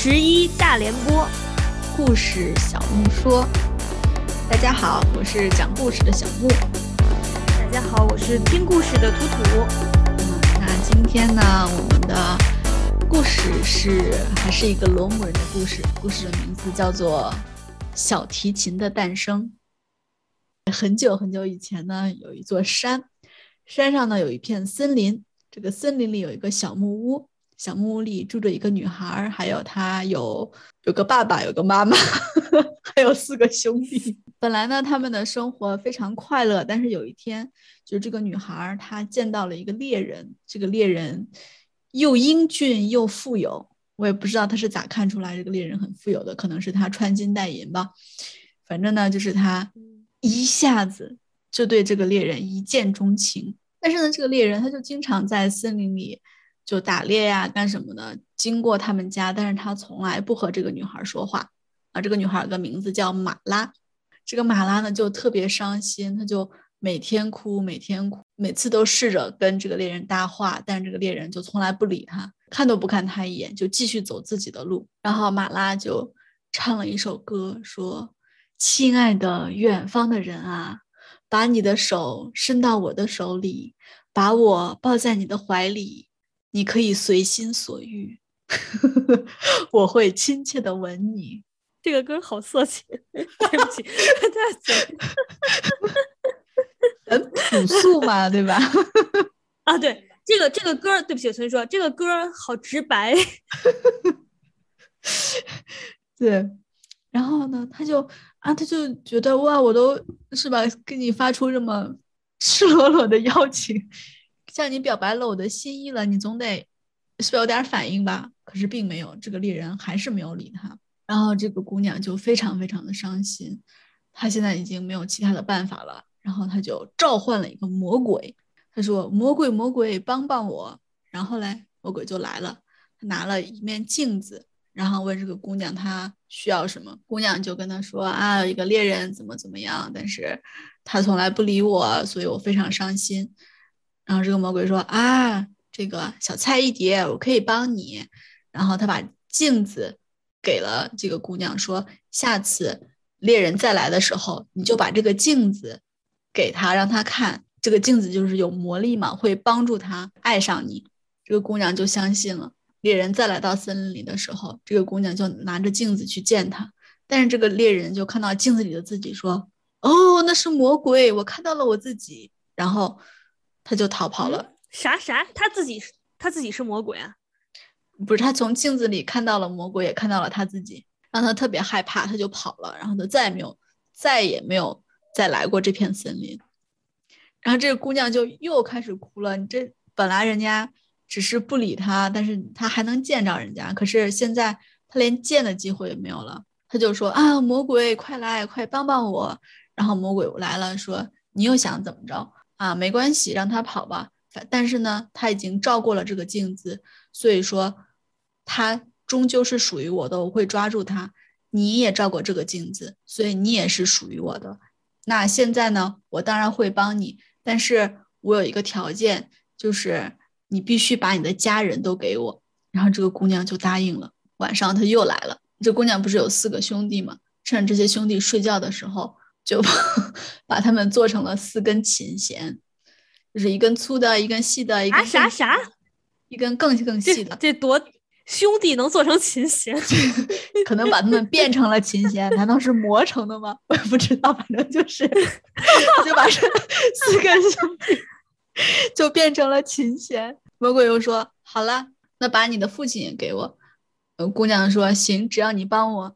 十一大联播，故事小木说。大家好，我是讲故事的小木。大家好，我是听故事的图图。嗯，那今天呢，我们的故事是还是一个罗姆人的故事，故事的名字叫做《小提琴的诞生》。很久很久以前呢，有一座山，山上呢有一片森林，这个森林里有一个小木屋。小木屋里住着一个女孩，还有她有有个爸爸，有个妈妈，还有四个兄弟。本来呢，他们的生活非常快乐。但是有一天，就是这个女孩她见到了一个猎人，这个猎人又英俊又富有。我也不知道他是咋看出来这个猎人很富有的，可能是他穿金戴银吧。反正呢，就是他一下子就对这个猎人一见钟情。但是呢，这个猎人他就经常在森林里。就打猎呀，干什么的？经过他们家，但是他从来不和这个女孩说话啊。这个女孩的名字叫马拉，这个马拉呢就特别伤心，他就每天哭，每天哭，每次都试着跟这个猎人搭话，但是这个猎人就从来不理他，看都不看他一眼，就继续走自己的路。然后马拉就唱了一首歌，说：“亲爱的远方的人啊，把你的手伸到我的手里，把我抱在你的怀里。”你可以随心所欲，我会亲切的吻你。这个歌好色情，对不起，太很朴素嘛，对吧？啊，对，这个这个歌，对不起，所以说这个歌好直白。对，然后呢，他就啊，他就觉得哇，我都是吧，给你发出这么赤裸裸的邀请。向你表白了我的心意了，你总得是有点反应吧？可是并没有，这个猎人还是没有理他。然后这个姑娘就非常非常的伤心，她现在已经没有其他的办法了。然后她就召唤了一个魔鬼，她说：“魔鬼，魔鬼，帮帮我！”然后嘞，魔鬼就来了，他拿了一面镜子，然后问这个姑娘她需要什么。姑娘就跟他说：“啊，一个猎人怎么怎么样，但是他从来不理我，所以我非常伤心。”然后这个魔鬼说：“啊，这个小菜一碟，我可以帮你。”然后他把镜子给了这个姑娘，说：“下次猎人再来的时候，你就把这个镜子给他，让他看。这个镜子就是有魔力嘛，会帮助他爱上你。”这个姑娘就相信了。猎人再来到森林里的时候，这个姑娘就拿着镜子去见他。但是这个猎人就看到镜子里的自己，说：“哦，那是魔鬼，我看到了我自己。”然后。他就逃跑了。啥啥？他自己是他自己是魔鬼啊？不是，他从镜子里看到了魔鬼，也看到了他自己，让他特别害怕，他就跑了。然后他再也没有，再也没有再来过这片森林。然后这个姑娘就又开始哭了。你这本来人家只是不理他，但是他还能见着人家，可是现在他连见的机会也没有了。他就说啊，魔鬼，快来，快帮帮我！然后魔鬼来了，说你又想怎么着？啊，没关系，让他跑吧。但是呢，他已经照过了这个镜子，所以说他终究是属于我的，我会抓住他。你也照过这个镜子，所以你也是属于我的。那现在呢，我当然会帮你，但是我有一个条件，就是你必须把你的家人都给我。然后这个姑娘就答应了。晚上她又来了。这姑娘不是有四个兄弟吗？趁这些兄弟睡觉的时候。就 把他们做成了四根琴弦，就是一根粗的，一根细的，一根啥啥，一根更更细的。这多兄弟能做成琴弦？可能把他们变成了琴弦？难道是磨成的吗？我也不知道，反正就是就把这四根兄弟就变成了琴弦。魔鬼又说：“好了，那把你的父亲也给我。”姑娘说：“行，只要你帮我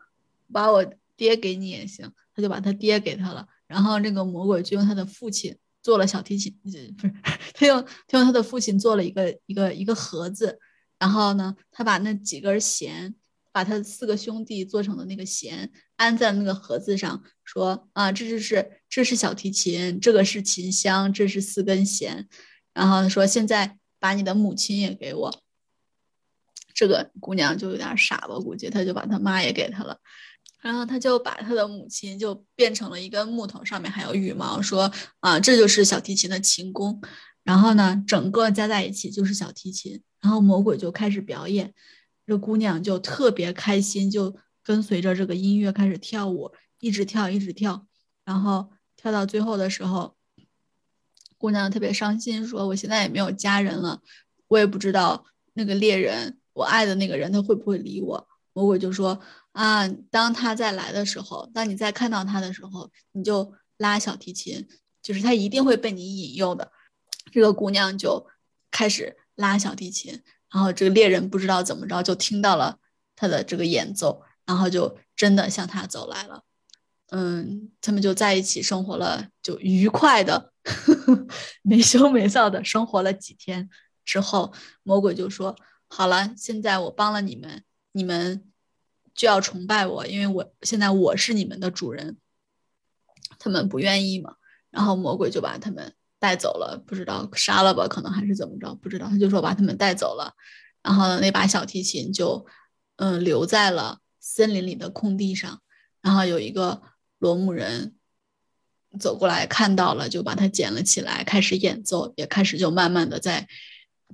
把我爹给你也行。”他就把他爹给他了，然后这个魔鬼就用他的父亲做了小提琴，不是他用他用他的父亲做了一个一个一个盒子，然后呢，他把那几根弦，把他四个兄弟做成的那个弦安在那个盒子上，说啊，这就是这是小提琴，这个是琴箱，这是四根弦，然后说现在把你的母亲也给我，这个姑娘就有点傻吧，估计他就把他妈也给他了。然后他就把他的母亲就变成了一根木头，上面还有羽毛，说啊，这就是小提琴的琴弓。然后呢，整个加在一起就是小提琴。然后魔鬼就开始表演，这姑娘就特别开心，就跟随着这个音乐开始跳舞，一直跳，一直跳，然后跳到最后的时候，姑娘特别伤心，说：“我现在也没有家人了，我也不知道那个猎人，我爱的那个人，他会不会理我。”魔鬼就说：“啊，当他再来的时候，当你再看到他的时候，你就拉小提琴，就是他一定会被你引诱的。”这个姑娘就开始拉小提琴。然后这个猎人不知道怎么着就听到了他的这个演奏，然后就真的向他走来了。嗯，他们就在一起生活了，就愉快的 没羞没臊的生活了几天之后，魔鬼就说：“好了，现在我帮了你们，你们就要崇拜我，因为我现在我是你们的主人。”他们不愿意嘛，然后魔鬼就把他们。带走了，不知道杀了吧，可能还是怎么着，不知道。他就说把他们带走了，然后那把小提琴就，嗯，留在了森林里的空地上。然后有一个罗姆人走过来看到了，就把它捡了起来，开始演奏，也开始就慢慢的在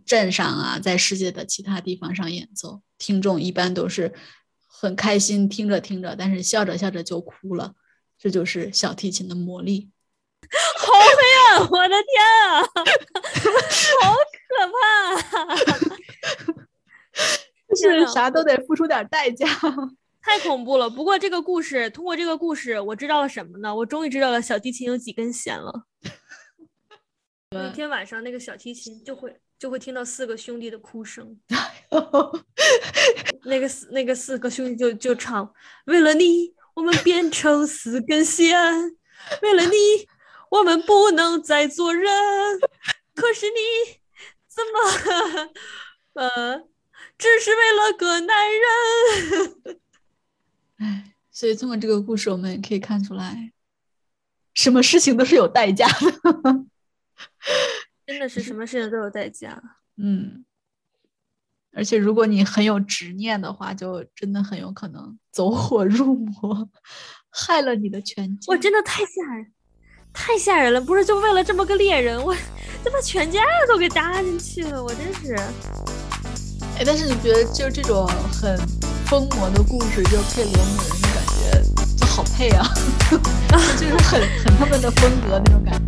镇上啊，在世界的其他地方上演奏。听众一般都是很开心，听着听着，但是笑着笑着就哭了。这就是小提琴的魔力。好黑暗！我的天啊，好可怕！是啥都得付出点代价，太恐怖了。不过这个故事，通过这个故事，我知道了什么呢？我终于知道了小提琴有几根弦了。每天晚上那个小提琴就会就会听到四个兄弟的哭声，那个四那个四个兄弟就就唱：为了你，我们变成四根弦；为了你。我们不能再做人，可是你怎么，呃，只是为了个男人？哎，所以通过这个故事，我们也可以看出来，什么事情都是有代价的。真的是什么事情都有代价。嗯，而且如果你很有执念的话，就真的很有可能走火入魔，害了你的全家。我，真的太吓人！太吓人了！不是就为了这么个猎人，我 就把全家都给搭进去了，我真是。哎，但是你觉得就这种很疯魔的故事，就配罗姆人的感觉就好配啊，就是很很他们的风格那种感觉。